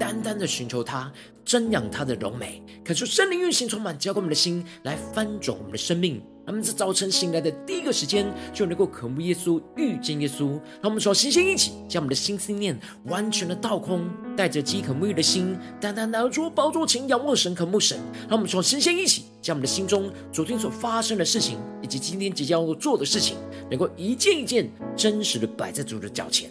单单的寻求他，瞻仰他的荣美，感受圣灵运行充满，浇灌我们的心，来翻转我们的生命。他们在早晨醒来的第一个时间，就能够渴慕耶稣、遇见耶稣。让我们说，星星一起将我们的心思念完全的倒空，带着饥渴沐浴的心，单单拿出宝座前仰望神、渴慕神。让我们说，星星一起将我们的心中昨天所发生的事情，以及今天即将要做的事情，能够一件一件真实的摆在主的脚前，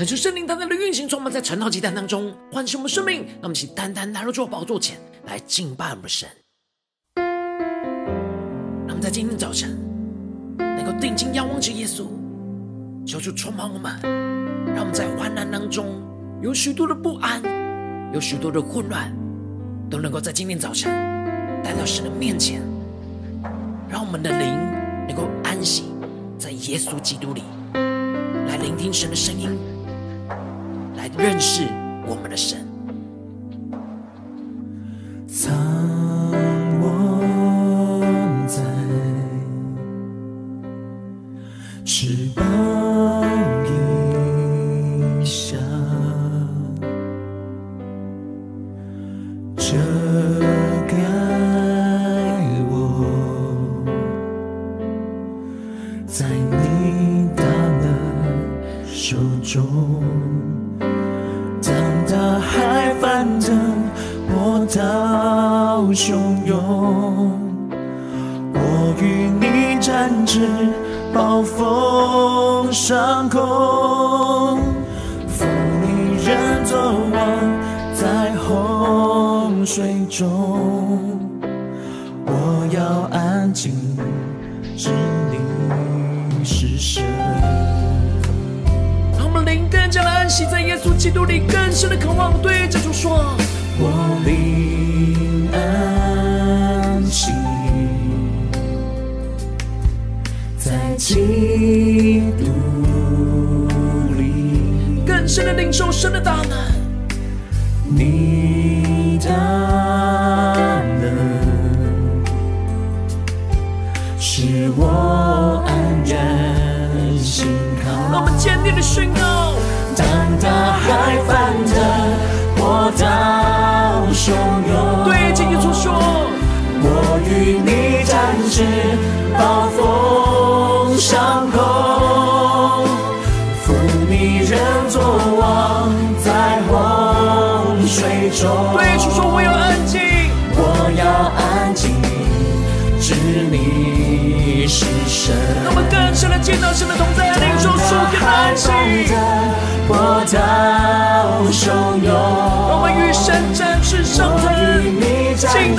恳求圣灵单单的运行，充满在晨祷祭坛当中，唤醒我们生命。让我们一起单单来到主宝座前来敬拜我们神。让我们在今天早晨能够定睛仰望着耶稣，求主充满我们。让我们在患难当中有许多的不安，有许多的混乱，都能够在今天早晨带到神的面前，让我们的灵能够安息在耶稣基督里，来聆听神的声音。认识我们的神，藏我在翅膀荫下，遮盖我，在你大能手中。海翻腾，波涛汹涌，我与你展翅，暴风上空，负你人作王，在洪水中，我要安静，基督里，更深的渴望，对着主说，我灵安。基督里，更深的领受神的大能，你大能使我安然心靠。让我们坚定的宣告：当大海翻腾，波涛汹涌，对着耶稣说，我与你展翅，暴风。上空，负你人作王，在洪水中。对主说，我要安静，我要安静，知你是神。那么更深的见到神的同在，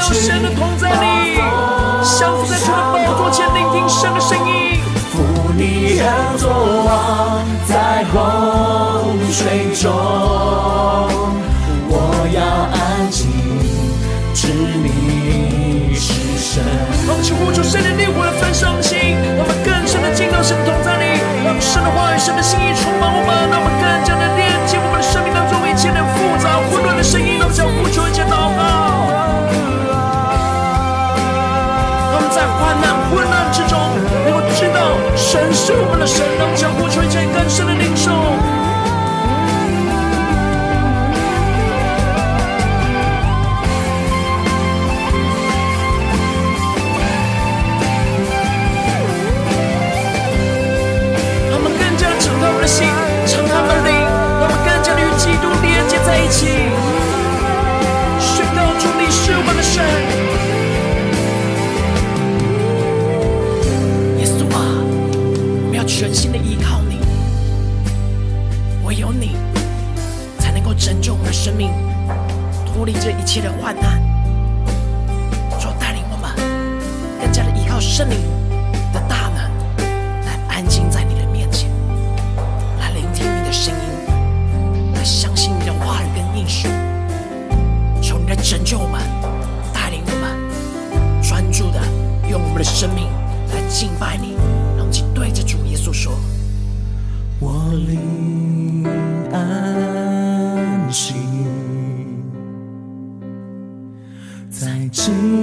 到神的同在里，降服在主的宝座前，聆听神的声音。扶你人作王，在洪水中，我要安静，知你是神。让我们呼求圣灵烈火的焚烧心，让我们更深的进到神的同在里，让神的话语、神的心意充满我们，让我们更加的我们的神，让我们将呼求一切更深的全心的依靠你，唯有你才能够拯救我们的生命，脱离这一切的患难。主带领我们更加的依靠圣灵的大能来安静在你的面前，来聆听你的声音，来相信你的话语跟应许。求你来拯救我们，带领我们专注的用我们的生命来敬拜你。稣说：“我灵安息。”在今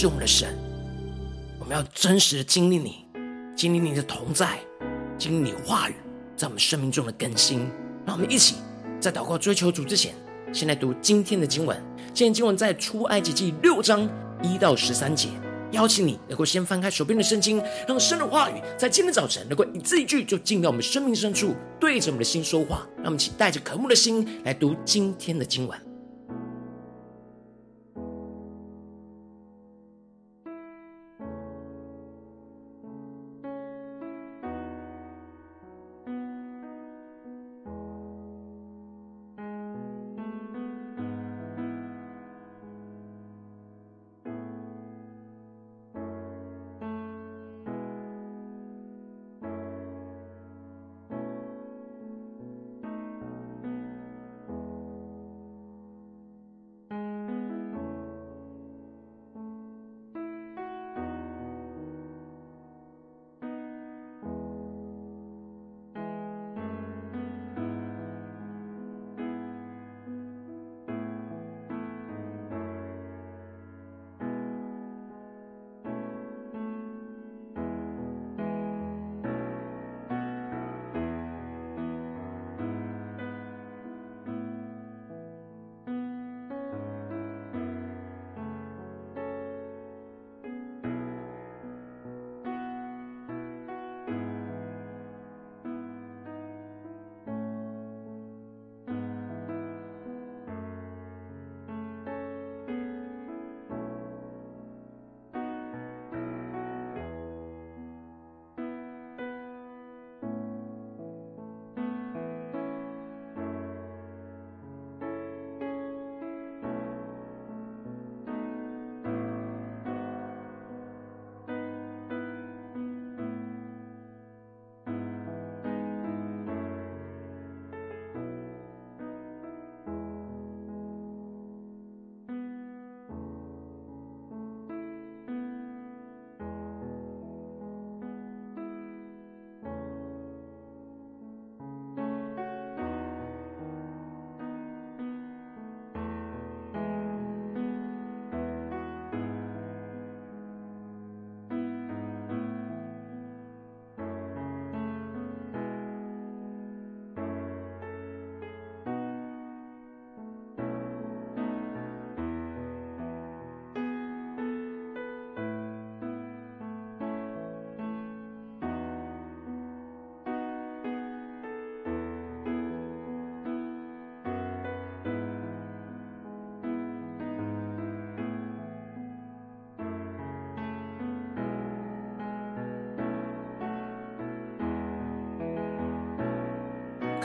是我们的神，我们要真实的经历你，经历你的同在，经历你话语在我们生命中的更新。让我们一起在祷告追求主之前，先来读今天的经文。今天经文在出埃及记六章一到十三节。邀请你能够先翻开手边的圣经，让神的话语在今天早晨能够一字一句就进到我们生命深处，对着我们的心说话。让我们一起带着渴慕的心来读今天的经文。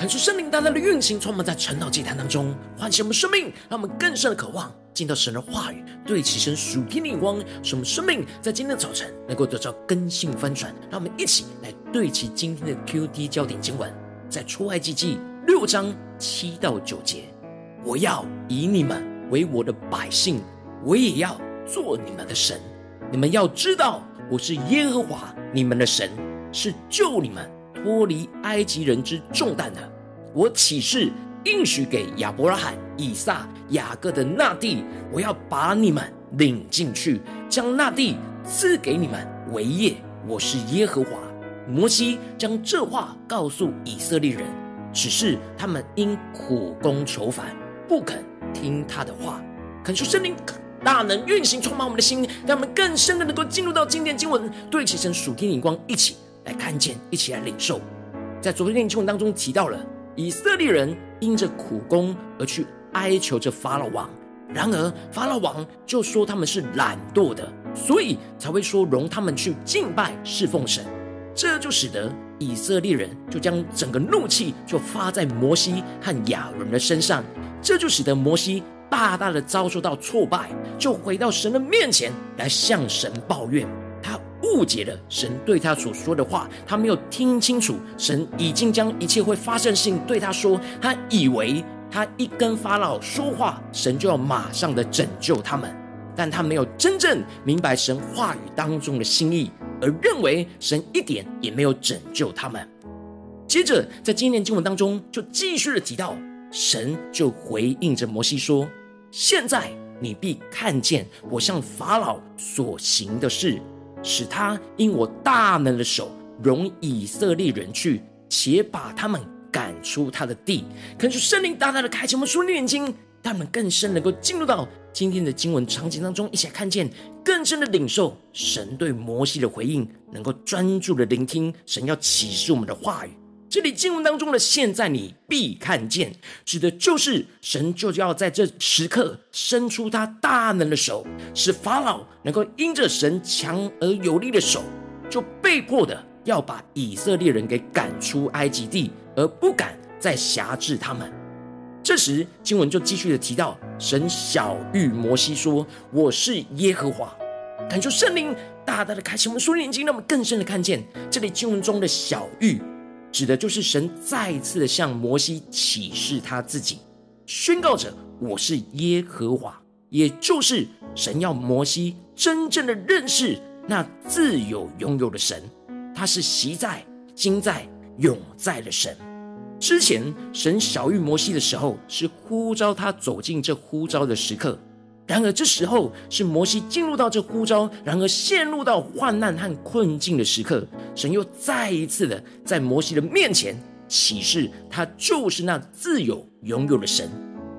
看出圣灵大大的运行，充满在晨祷祭坛当中，唤醒我们生命，让我们更深的渴望进到神的话语，对齐神属天的眼光，使我们生命在今天的早晨能够得到更新翻转。让我们一起来对齐今天的 QD 焦点经文，在出埃及记六章七到九节：我要以你们为我的百姓，我也要做你们的神。你们要知道，我是耶和华你们的神，是救你们脱离埃及人之重担的。我起誓应许给亚伯拉罕、以撒、雅各的那地，我要把你们领进去，将那地赐给你们为业。我是耶和华。摩西将这话告诉以色列人，只是他们因苦工求反，不肯听他的话。恳求圣灵大能运行，充满我们的心，让我们更深的能够进入到经典经文，对齐神属天眼光，一起来看见，一起来领受。在昨天的经文当中提到了。以色列人因着苦工而去哀求着法老王，然而法老王就说他们是懒惰的，所以才会说容他们去敬拜侍奉神。这就使得以色列人就将整个怒气就发在摩西和亚伦的身上，这就使得摩西大大的遭受到挫败，就回到神的面前来向神抱怨。误解了神对他所说的话，他没有听清楚。神已经将一切会发生的事对他说，他以为他一跟法老说话，神就要马上的拯救他们，但他没有真正明白神话语当中的心意，而认为神一点也没有拯救他们。接着在今天经文当中，就继续的提到，神就回应着摩西说：“现在你必看见我向法老所行的事。”使他因我大能的手容以色列人去，且把他们赶出他的地。恳求圣灵大大的开启我们属灵眼睛，他们更深能够进入到今天的经文场景当中，一起来看见更深的领受神对摩西的回应，能够专注的聆听神要启示我们的话语。这里经文当中的“现在你必看见”，指的就是神就要在这时刻伸出他大能的手，使法老能够因着神强而有力的手，就被迫的要把以色列人给赶出埃及地，而不敢再辖制他们。这时经文就继续的提到，神小玉摩西说：“我是耶和华。”感受圣灵大大的开启我们属灵眼睛，让我们更深的看见这里经文中的小玉。指的就是神再次的向摩西启示他自己，宣告着我是耶和华，也就是神要摩西真正的认识那自有拥有的神，他是昔在、今在、永在的神。之前神晓諭摩西的时候，是呼召他走进这呼召的时刻。然而，这时候是摩西进入到这呼召，然而陷入到患难和困境的时刻。神又再一次的在摩西的面前启示，他就是那自有拥有的神。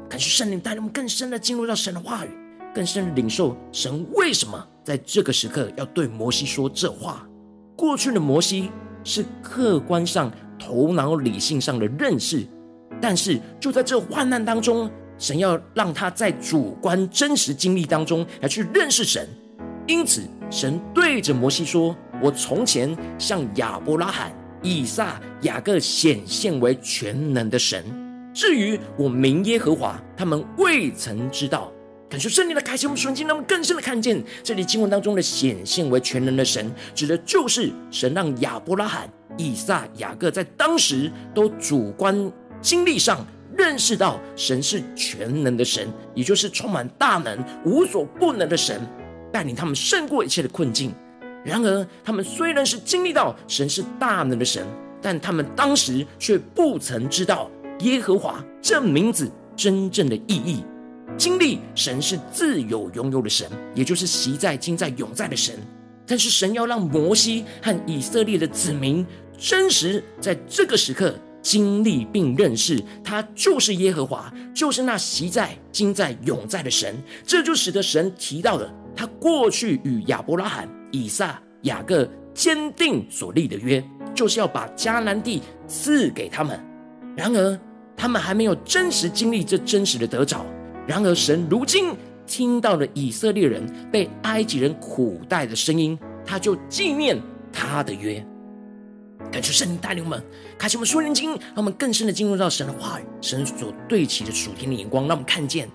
感谢圣灵带领我们更深的进入到神的话语，更深的领受神为什么在这个时刻要对摩西说这话。过去的摩西是客观上、头脑理性上的认识，但是就在这患难当中。神要让他在主观真实经历当中来去认识神，因此神对着摩西说：“我从前向亚伯拉罕、以撒、雅各显现为全能的神，至于我名耶和华，他们未曾知道。”感受圣灵的开启，我们瞬间，让我们更深的看见这里经文当中的显现为全能的神，指的就是神让亚伯拉罕、以撒、雅各在当时都主观经历上。认识到神是全能的神，也就是充满大能、无所不能的神，带领他们胜过一切的困境。然而，他们虽然是经历到神是大能的神，但他们当时却不曾知道耶和华这名字真正的意义。经历神是自有永有的神，也就是昔在、今在、永在的神。但是，神要让摩西和以色列的子民真实在这个时刻。经历并认识他就是耶和华，就是那昔在、今在、永在的神。这就使得神提到了他过去与亚伯拉罕、以撒、雅各坚定所立的约，就是要把迦南地赐给他们。然而，他们还没有真实经历这真实的得着。然而，神如今听到了以色列人被埃及人苦待的声音，他就纪念他的约。感谢圣灵带领我们，开启我们属灵经，让我们更深的进入到神的话语，神所对齐的属天的眼光，让我们看见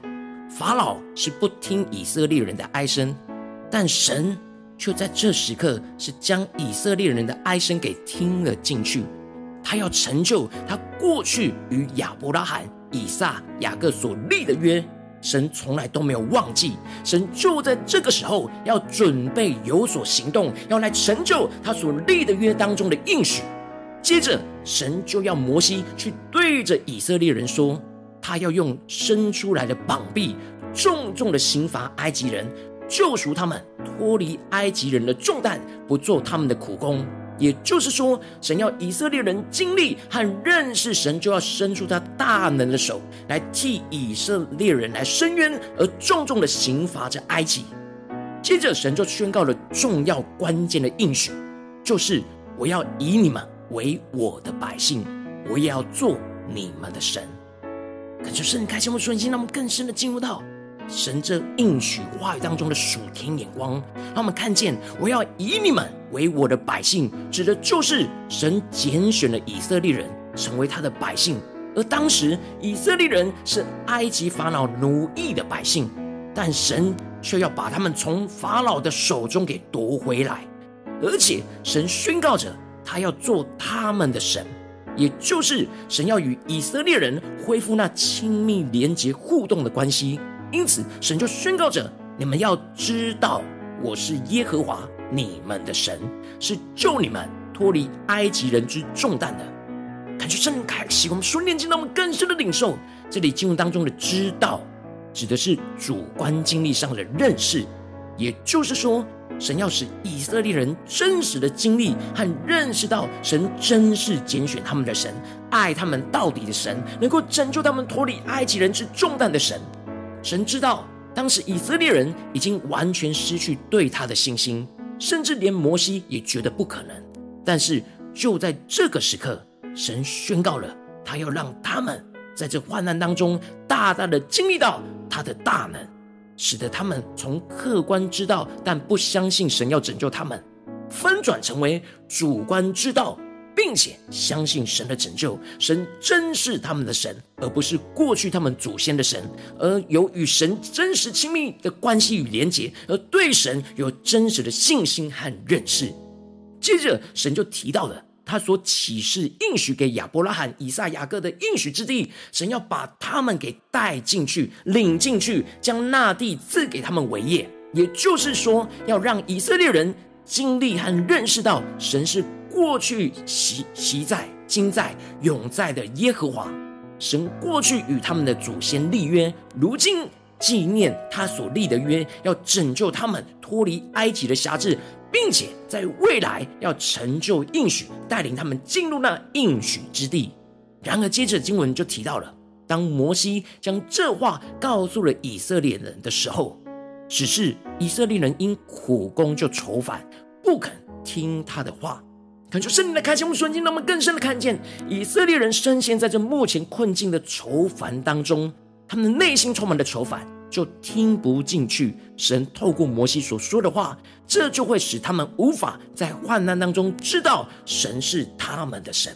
法老是不听以色列人的哀声，但神却在这时刻是将以色列人的哀声给听了进去，他要成就他过去与亚伯拉罕、以撒、雅各所立的约。神从来都没有忘记，神就在这个时候要准备有所行动，要来成就他所立的约当中的应许。接着，神就要摩西去对着以色列人说，他要用伸出来的膀臂，重重的刑罚埃及人，救赎他们脱离埃及人的重担，不做他们的苦工。也就是说，神要以色列人经历和认识神，就要伸出他大能的手来替以色列人来伸冤，而重重的刑罚着埃及。接着，神就宣告了重要关键的应许，就是我要以你们为我的百姓，我也要做你们的神。感谢圣灵开启我们的心，让我们更深的进入到。神这应许话语当中的属天眼光，让我们看见，我要以你们为我的百姓，指的就是神拣选了以色列人成为他的百姓。而当时以色列人是埃及法老奴役的百姓，但神却要把他们从法老的手中给夺回来，而且神宣告着他要做他们的神，也就是神要与以色列人恢复那亲密连结互动的关系。因此，神就宣告着：“你们要知道，我是耶和华你们的神，是救你们脱离埃及人之重担的。”感觉圣灵开启我们属灵经，让我们更深的领受这里经文当中的“知道”，指的是主观经历上的认识。也就是说，神要使以色列人真实的经历和认识到，神真是拣选他们的神，爱他们到底的神，能够拯救他们脱离埃及人之重担的神。神知道，当时以色列人已经完全失去对他的信心，甚至连摩西也觉得不可能。但是就在这个时刻，神宣告了，他要让他们在这患难当中大大的经历到他的大能，使得他们从客观知道但不相信神要拯救他们，翻转成为主观知道。并且相信神的拯救，神真是他们的神，而不是过去他们祖先的神，而有与神真实亲密的关系与连结，而对神有真实的信心和认识。接着，神就提到了他所启示应许给亚伯拉罕、以撒、雅各的应许之地，神要把他们给带进去、领进去，将那地赐给他们为业。也就是说，要让以色列人经历和认识到神是。过去昔昔在、今在、永在的耶和华神，过去与他们的祖先立约，如今纪念他所立的约，要拯救他们脱离埃及的辖制，并且在未来要成就应许，带领他们进入那应许之地。然而，接着经文就提到了，当摩西将这话告诉了以色列人的时候，只是以色列人因苦工就愁烦，不肯听他的话。恳求圣灵的开启，我们瞬间让我们更深的看见以色列人深陷在这目前困境的愁烦当中，他们的内心充满了愁烦，就听不进去神透过摩西所说的话，这就会使他们无法在患难当中知道神是他们的神。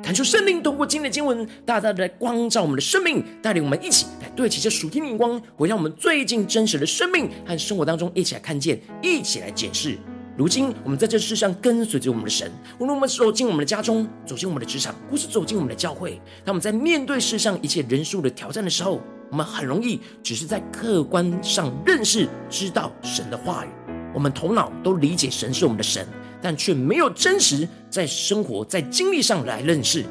恳求圣灵通过今天的经文，大大的来光照我们的生命，带领我们一起来对齐这属天的光，回到我们最近真实的生命和生活当中，一起来看见，一起来检视。如今，我们在这世上跟随着我们的神，无论我们走进我们的家中，走进我们的职场，或是走进我们的教会，当我们在面对世上一切人数的挑战的时候，我们很容易只是在客观上认识、知道神的话语，我们头脑都理解神是我们的神，但却没有真实在生活、在经历上来认识。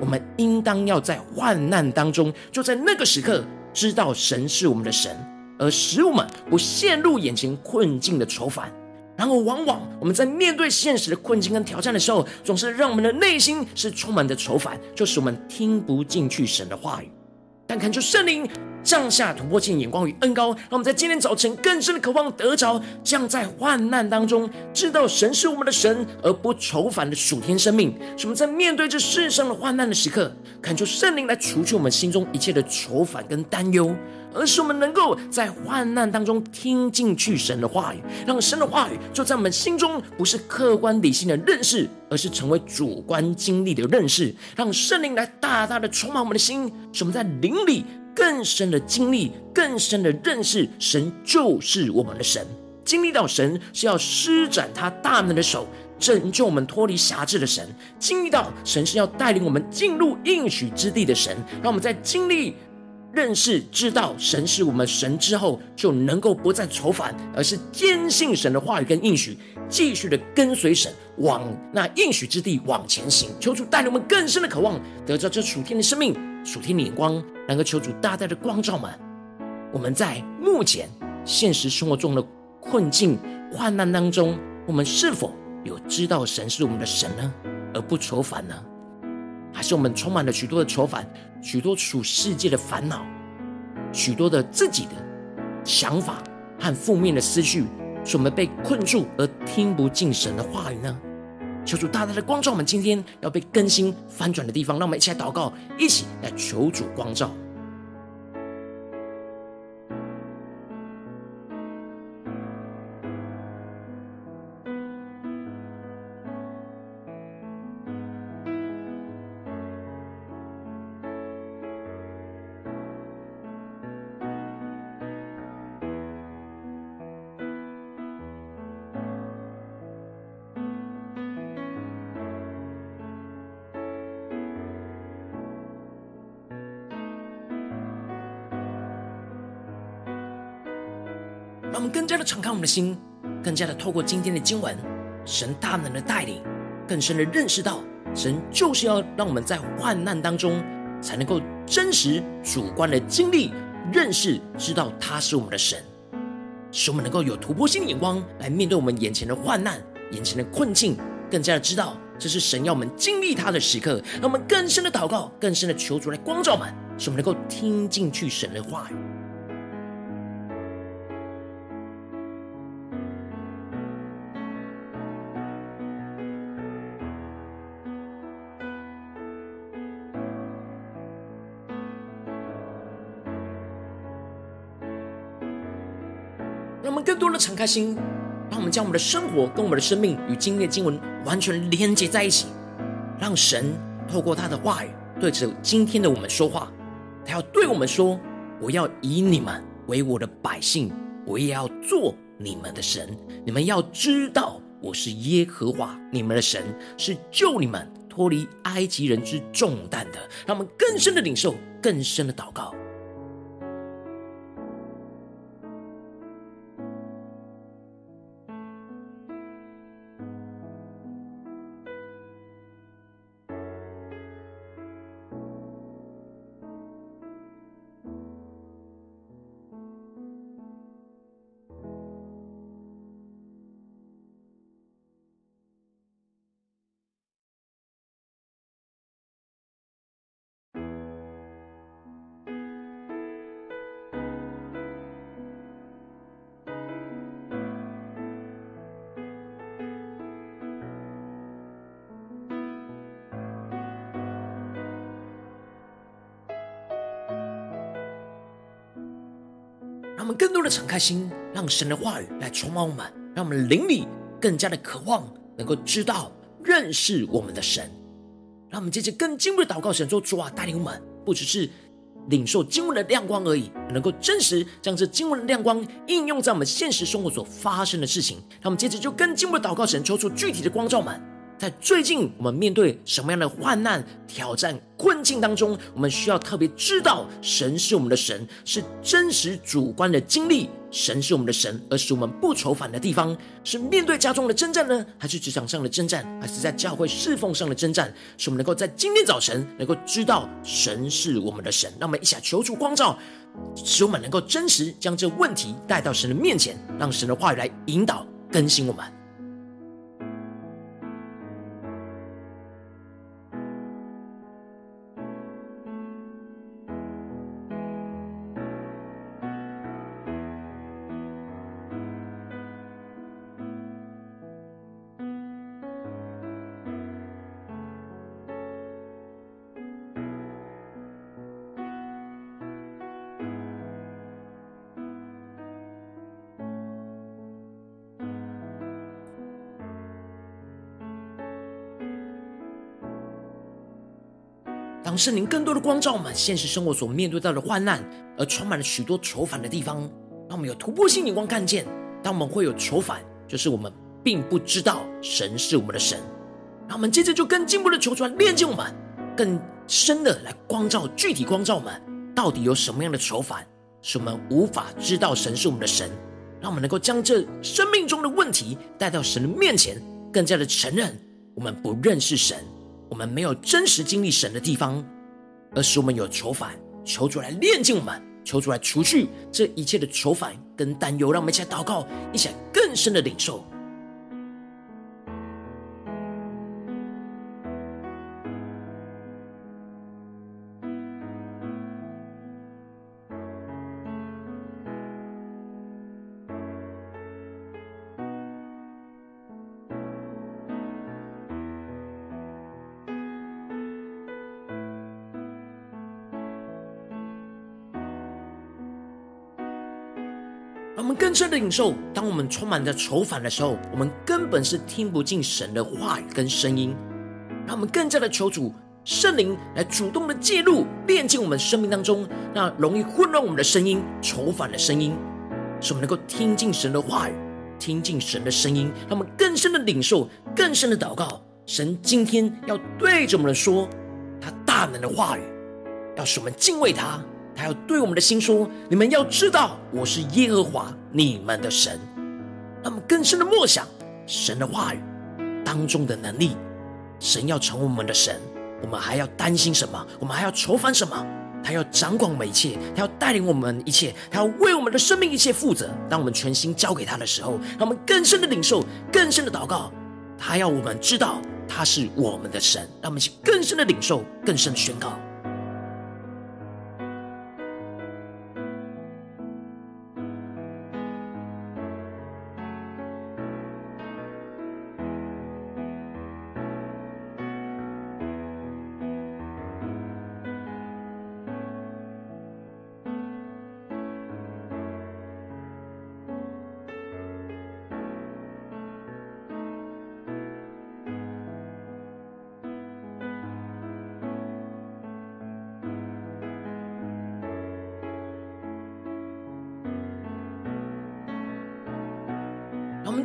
我们应当要在患难当中，就在那个时刻知道神是我们的神，而使我们不陷入眼前困境的愁烦。然而，往往我们在面对现实的困境跟挑战的时候，总是让我们的内心是充满着愁烦，就使我们听不进去神的话语。但恳求圣灵降下突破性眼光与恩膏，让我们在今天早晨更深的渴望得着，这样在患难当中知道神是我们的神，而不愁烦的属天生命。使我们在面对这世上的患难的时刻，恳求圣灵来除去我们心中一切的愁烦跟担忧。而是我们能够在患难当中听进去神的话语，让神的话语就在我们心中，不是客观理性的认识，而是成为主观经历的认识。让圣灵来大大的充满我们的心，使我们在灵里更深的经历、更深的认识神就是我们的神。经历到神是要施展他大能的手，拯救我们脱离辖制的神；经历到神是要带领我们进入应许之地的神。让我们在经历。认识知道神是我们神之后，就能够不再愁烦，而是坚信神的话语跟应许，继续的跟随神往那应许之地往前行。求主带领我们更深的渴望，得着这属天的生命、属天的眼光，能够求主大大的光照们。我们在目前现实生活中的困境、患难当中，我们是否有知道神是我们的神呢？而不愁烦呢？还是我们充满了许多的愁烦，许多属世界的烦恼，许多的自己的想法和负面的思绪，使我们被困住而听不进神的话语呢？求主大大的光照我们，今天要被更新翻转的地方，让我们一起来祷告，一起来求主光照。让我们更加的敞开我们的心，更加的透过今天的经文，神大能的带领，更深的认识到，神就是要让我们在患难当中，才能够真实主观的经历、认识、知道他是我们的神，使我们能够有突破性的眼光来面对我们眼前的患难、眼前的困境，更加的知道这是神要我们经历他的时刻，让我们更深的祷告，更深的求主来光照我们，使我们能够听进去神的话语。们敞开心，让我们将我们的生活跟我们的生命与今天的经文完全连接在一起，让神透过他的话语对着今天的我们说话。他要对我们说：“我要以你们为我的百姓，我也要做你们的神。你们要知道，我是耶和华你们的神，是救你们脱离埃及人之重担的。”让我们更深的领受，更深的祷告。我们更多的敞开心，让神的话语来充满我们，让我们灵里更加的渴望，能够知道、认识我们的神。让我们接着更进一步的祷告，神说：“主啊，带领我们，不只是领受经文的亮光而已，能够真实将这经文的亮光应用在我们现实生活所发生的事情。”让我们接着就更进一步的祷告，神抽出具体的光照们。在最近，我们面对什么样的患难、挑战、困境当中，我们需要特别知道，神是我们的神，是真实主观的经历。神是我们的神，而使我们不愁烦的地方，是面对家中的征战呢，还是职场上的征战，还是在教会侍奉上的征战？使我们能够在今天早晨能够知道，神是我们的神。让我们一起求助光照，使我们能够真实将这问题带到神的面前，让神的话语来引导更新我们。圣灵更多的光照我们现实生活所面对到的患难，而充满了许多愁烦的地方，让我们有突破性眼光看见。当我们会有愁烦，就是我们并不知道神是我们的神。让我们接着就更进一步的求主来炼净我们，更深的来光照，具体光照我们到底有什么样的愁烦，使我们无法知道神是我们的神。让我们能够将这生命中的问题带到神的面前，更加的承认我们不认识神。我们没有真实经历神的地方，而使我们有愁烦，求主来炼净我们，求主来除去这一切的愁烦跟担忧，让我们一起来祷告，一起来更深的领受。我们更深的领受，当我们充满着愁烦的时候，我们根本是听不进神的话语跟声音。让我们更加的求主圣灵来主动的介入，炼净我们生命当中那容易混乱我们的声音、愁烦的声音，使我们能够听进神的话语，听进神的声音。让我们更深的领受，更深的祷告。神今天要对着我们说，他大能的话语，要使我们敬畏他。他要对我们的心说：“你们要知道，我是耶和华你们的神。”那么更深的默想神的话语当中的能力，神要成为我们的神，我们还要担心什么？我们还要愁烦什么？他要掌管我们一切，他要带领我们一切，他要为我们的生命一切负责。当我们全心交给他的时候，让我们更深的领受，更深的祷告。他要我们知道他是我们的神，让我们去更深的领受，更深的宣告。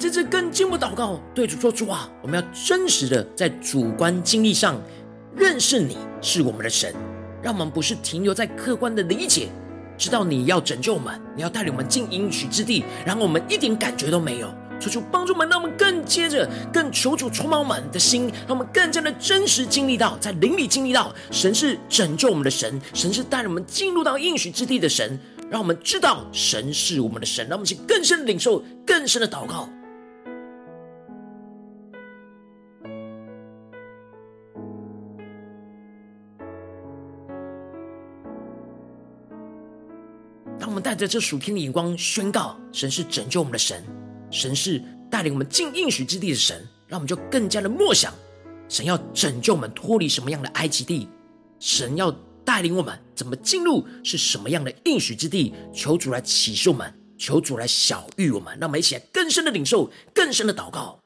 我们在这更进一步祷告，对主说：“主啊，我们要真实的在主观经历上认识你是我们的神，让我们不是停留在客观的理解，知道你要拯救我们，你要带领我们进应许之地，然后我们一点感觉都没有。求主帮助我们，让我们更接着更求主充满我们的心，让我们更加的真实经历到，在灵里经历到神是拯救我们的神，神是带领我们进入到应许之地的神。”让我们知道神是我们的神，让我们去更深的领受，更深的祷告。着这属天的眼光宣告神是拯救我们的神，神是带领我们进应许之地的神，让我们就更加的默想，神要拯救我们脱离什么样的埃及地，神要。带领我们怎么进入是什么样的应许之地？求主来启示我们，求主来晓谕我们，让我们一起来更深的领受，更深的祷告。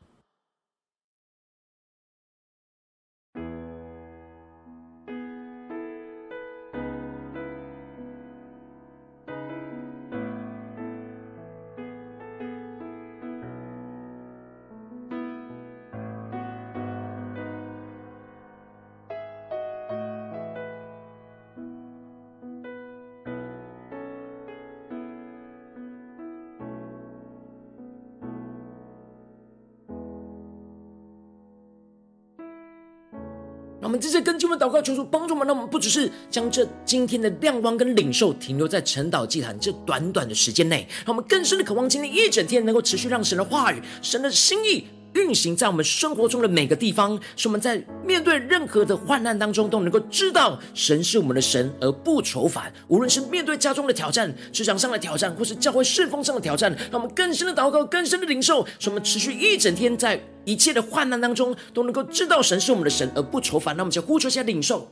们这些跟进们祷告，求主帮助我们，让我们不只是将这今天的亮光跟领受停留在晨岛祭坛这短短的时间内，让我们更深的渴望今天一整天能够持续让神的话语、神的心意。运行在我们生活中的每个地方，使我们在面对任何的患难当中，都能够知道神是我们的神，而不愁烦。无论是面对家中的挑战、职场上的挑战，或是教会侍奉上的挑战，让我们更深的祷告、更深的领受，使我们持续一整天在一切的患难当中，都能够知道神是我们的神，而不愁烦。那我们就呼求一下领受。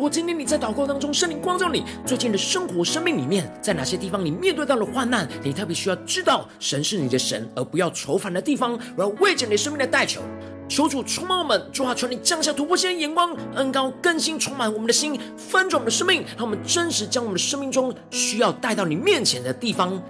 如果今天你在祷告当中，圣灵光照你最近的生活、生命里面，在哪些地方你面对到了患难，你特别需要知道神是你的神，而不要愁烦的地方，我要为着你生命的代求，求主充满我们，主啊，求你降下突破性的眼光，恩膏更新充满我们的心，翻转我们的生命，让我们真实将我们的生命中需要带到你面前的地方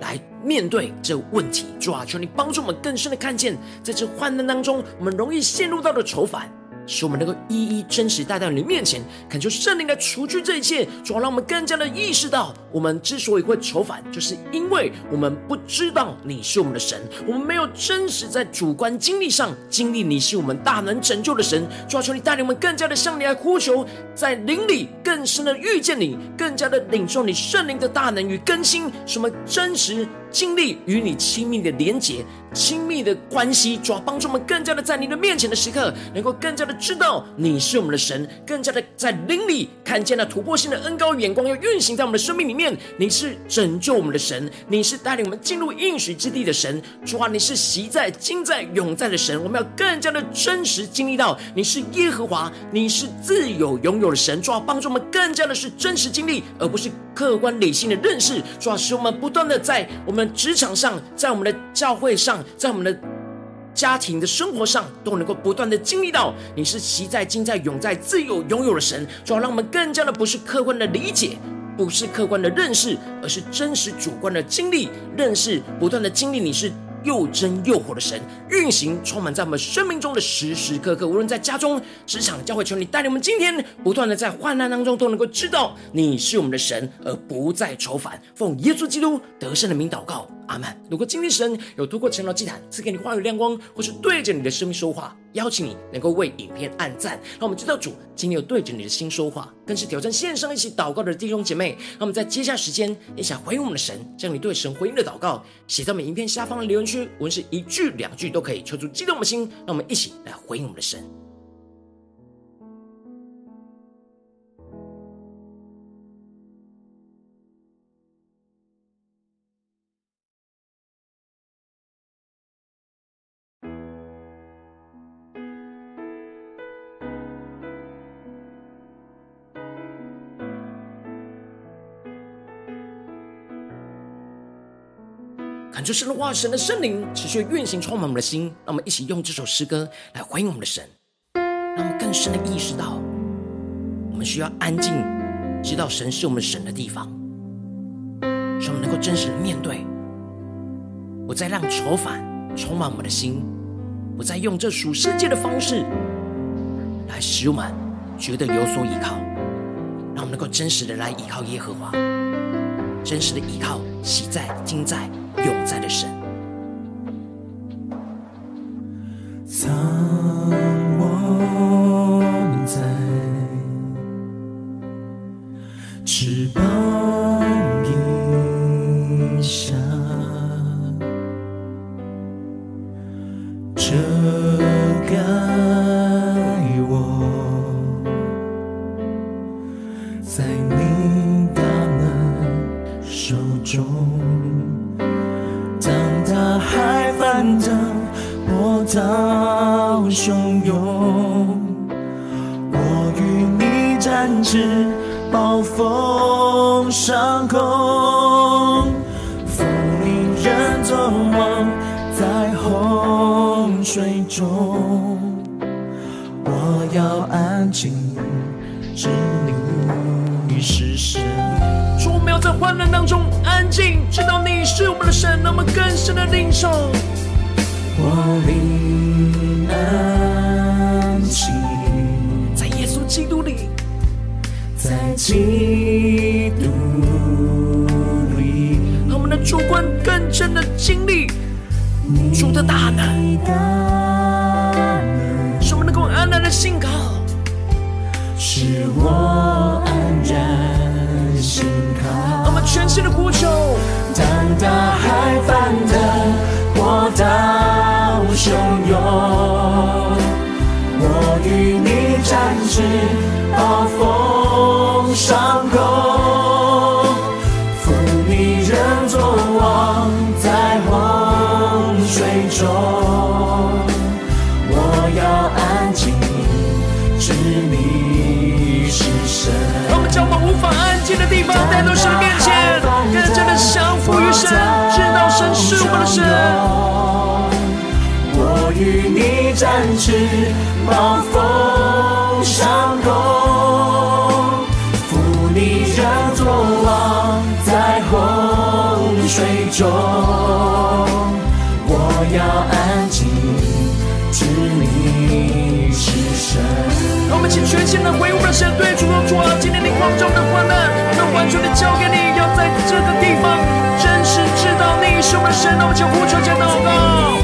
来面对这问题。主啊，求你帮助我们更深的看见，在这患难当中，我们容易陷入到的愁烦。使我们能够一一真实带到你的面前，恳求圣灵来除去这一切，主。要让我们更加的意识到，我们之所以会愁烦，就是因为我们不知道你是我们的神，我们没有真实在主。观经历上经历你是我们大能拯救的神。主要求你带领我们更加的向你来呼求，在灵里更深的遇见你，更加的领受你圣灵的大能与更新，什么真实。经历与你亲密的连结、亲密的关系，主。要帮助我们更加的在你的面前的时刻，能够更加的知道你是我们的神，更加的在灵里看见那突破性的恩膏眼光要运行在我们的生命里面。你是拯救我们的神，你是带领我们进入应许之地的神。主啊，你是习在、今在、永在的神。我们要更加的真实经历到你是耶和华，你是自有永有的神。主啊，帮助我们更加的是真实经历，而不是客观理性的认识。主啊，使我们不断的在我们。职场上，在我们的教会上，在我们的家庭的生活上，都能够不断的经历到你是昔在、今在、永在、自有、拥有的神。主要让我们更加的不是客观的理解，不是客观的认识，而是真实主观的经历、认识，不断的经历你是。又真又活的神运行，充满在我们生命中的时时刻刻。无论在家中、职场、教会，求你带领我们今天不断的在患难当中都能够知道你是我们的神，而不再愁烦。奉耶稣基督得胜的名祷告。阿曼。如果今天神有透过晨祷祭坛赐给你话语亮光，或是对着你的生命说话，邀请你能够为影片按赞，让我们知道主今天有对着你的心说话，更是挑战线上一起祷告的弟兄姐妹。让我们在接下时间也想回应我们的神，将你对神回应的祷告写在我们影片下方的留言区，无论是一句两句都可以，求主激动我们的心，让我们一起来回应我们的神。感受神的话，神的圣灵持续运行，充满我们的心。让我们一起用这首诗歌来回应我们的神，让我们更深的意识到，我们需要安静，知道神是我们神的地方，使我们能够真实的面对，不再让愁烦充满我们的心，不再用这属世界的方式来使我们觉得有所依靠，让我们能够真实的来依靠耶和华，真实的依靠喜在、今在。永在的神，让我们更深的领受。我灵安息，在耶稣基督里，在基督里，让我们的主观更深的经历主的大能。安然的信靠，使我安然心靠。我们全心的呼求，汹涌，我与你展翅，暴风上展翅，暴风上空，负你人作王，在洪水中，我要安静，知你是神。让我们请全心的回应我们的神，对主说：主啊，今天你光照的患难，要完全的交给你，要在这个地方真实知道你是我们的神。那我们就呼求加祷告。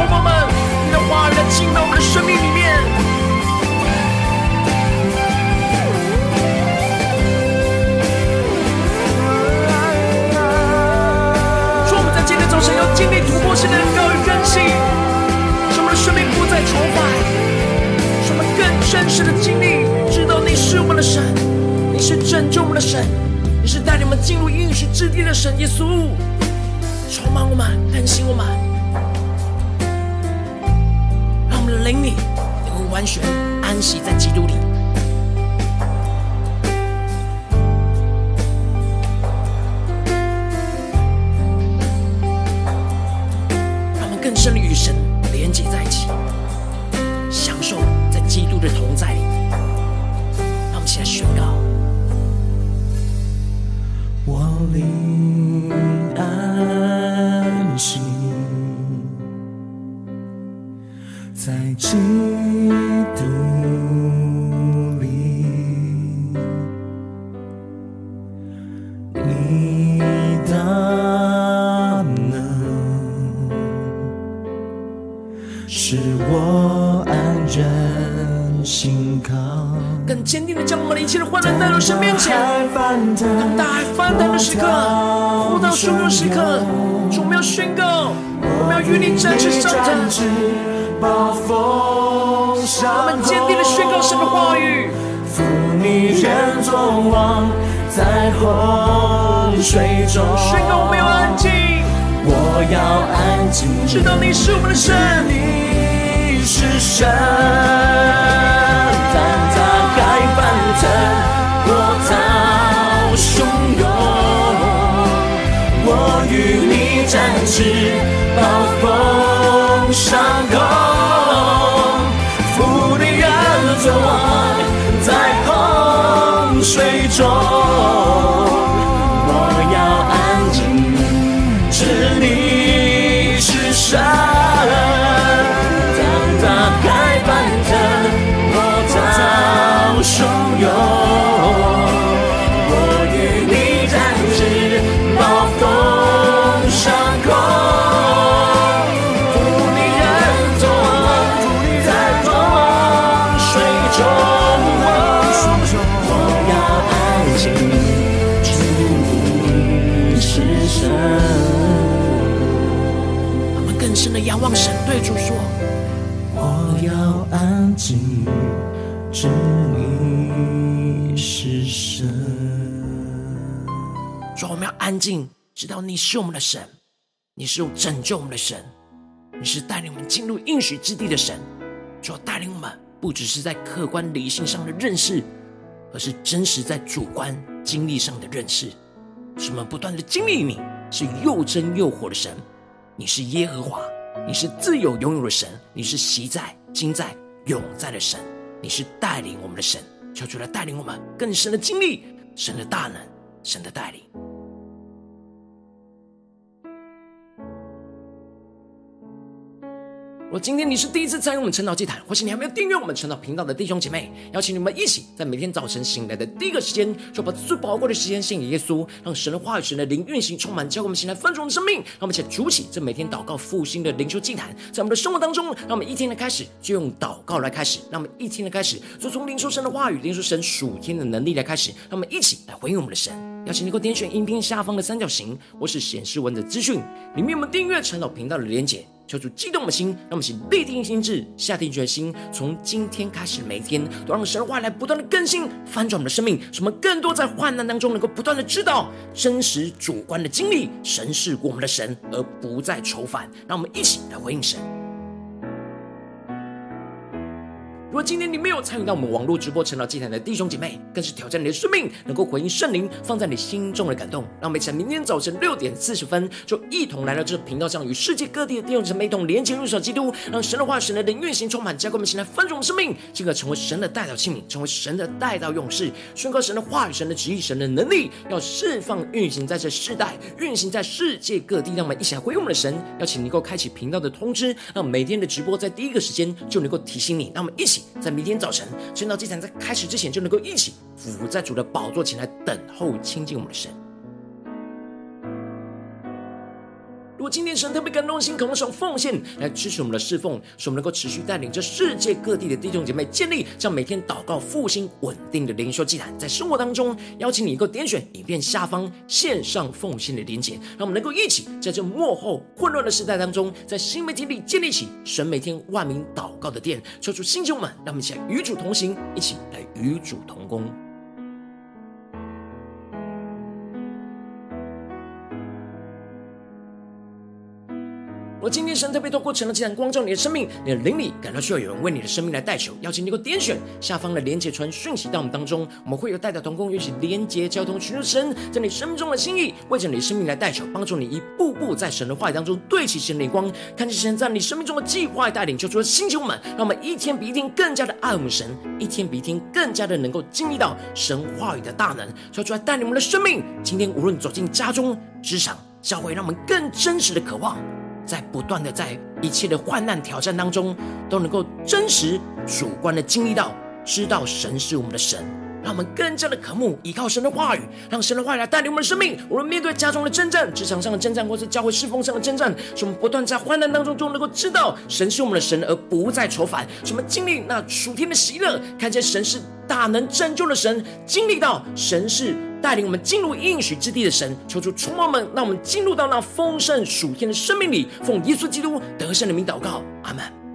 圣灵的充满们，你的话语进到我们的生命里面。说我们在今天早晨要经历突破性的高与更新，使我们的生命不再愁烦，使我们更真实的经历，知道你是我们的神，你是拯救我们的神，你是带领我们进入应许之地的神。耶稣，充满我们，更新我们，领你灵里能够完全安息在基督里。在基督里，你的能。使我安然心靠，更坚定的将我们的一切的患难带到神面前。当大海翻腾的时刻，呼到汹涌时刻，我们要宣告，我们要与你展翅上腾。我们坚定的宣告神的话语。负你人作王，在洪水中。宣告我们要安静，我要安静，知道你是我们的神。你是神，当大海翻腾，波涛汹涌，我与你展翅，暴风伤口，负你人作王，在洪水中，我要安静，知你我们要安静，知道你是我们的神，你是拯救我们的神，你是带领我们进入应许之地的神。主带领我们不只是在客观理性上的认识，而是真实在主观经历上的认识。使我们不断的经历你是又真又活的神，你是耶和华，你是自有拥有的神，你是昔在、今在、永在的神，你是带领我们的神。求主来带领我们更深的经历神的大能，神的带领。如果今天你是第一次参与我们晨祷祭坛，或是你还没有订阅我们晨祷频道的弟兄姐妹，邀请你们一起在每天早晨醒来的第一个时间，就把最宝贵的时间献给耶稣，让神的话语、神的灵运行充满，教我们醒来丰盛的生命。让我们一起筑起这每天祷告复兴的灵修祭坛，在我们的生活当中，让我们一天的开始就用祷告来开始，让我们一天的开始就从灵修神的话语、灵修神属天的能力来开始。让我们一起来回应我们的神。邀请你给我点选音频下方的三角形，或是显示文字资讯里面我们订阅晨祷频道的连结。求主激动我们的心，让我们请立定心智，下定决心，从今天开始，每天都让神话来不断的更新、翻转我们的生命，使我们更多在患难当中能够不断的知道真实主观的经历，神是我们的神，而不再愁烦。让我们一起来回应神。如果今天你没有参与到我们网络直播晨祷祭坛的弟兄姐妹，更是挑战你的生命，能够回应圣灵放在你心中的感动。让我们一起在明天早晨六点四十分，就一同来到这个频道上，与世界各地的弟兄姐妹一同连接入手基督，让神的话、神的灵运行充满，加给我们现在翻转我们生命，进而成为神的代祷器皿，成为神的代祷勇士，宣告神的话语、神的旨意、神的能力，要释放运行在这世代，运行在世界各地。让我们一起来回应我们的神，邀请你能够开启频道的通知，让每天的直播在第一个时间就能够提醒你。让我们一起。在明天早晨，晨祷祭坛在开始之前，就能够一起俯伏在主的宝座前来等候亲近我们的神。如果今天神特别感动的心，渴望用奉献来支持我们的侍奉，使我们能够持续带领着世界各地的弟兄姐妹建立这样每天祷告复兴稳定的灵修祭坛，在生活当中邀请你能够点选影片下方线上奉献的连结，让我们能够一起在这幕后混乱的时代当中，在新媒体里建立起神每天万名祷告的殿，抽出星球们，让我们一起来与主同行，一起来与主同工。我今天神特别透过晨祷祭坛光照你的生命，你的灵里感到需要有人为你的生命来代求，邀请你给我点选下方的连结传讯息到我们当中，我们会有代表同工，一起连接交通，寻求神在你生命中的心意，为着你的生命来代求，帮助你一步步在神的话语当中对齐神的光，看见神在你生命中的计划带领，就出了星球们，让我们一天比一天更加的爱我们神，一天比一天更加的能够经历到神话语的大能，说出来带领我们的生命。今天无论走进家中、职场、教会，让我们更真实的渴望。在不断的在一切的患难挑战当中，都能够真实主观的经历到，知道神是我们的神，让我们更加的渴慕依靠神的话语，让神的话语来带领我们的生命。无论面对家中的征战、职场上的征战，或是教会侍奉上的征战，使我们不断在患难当中，都能够知道神是我们的神，而不再愁烦。使我们经历那属天的喜乐，看见神是大能拯救的神，经历到神是。带领我们进入应许之地的神，求主充满我们，让我们进入到那丰盛属天的生命里。奉耶稣基督得胜的名祷告，阿门。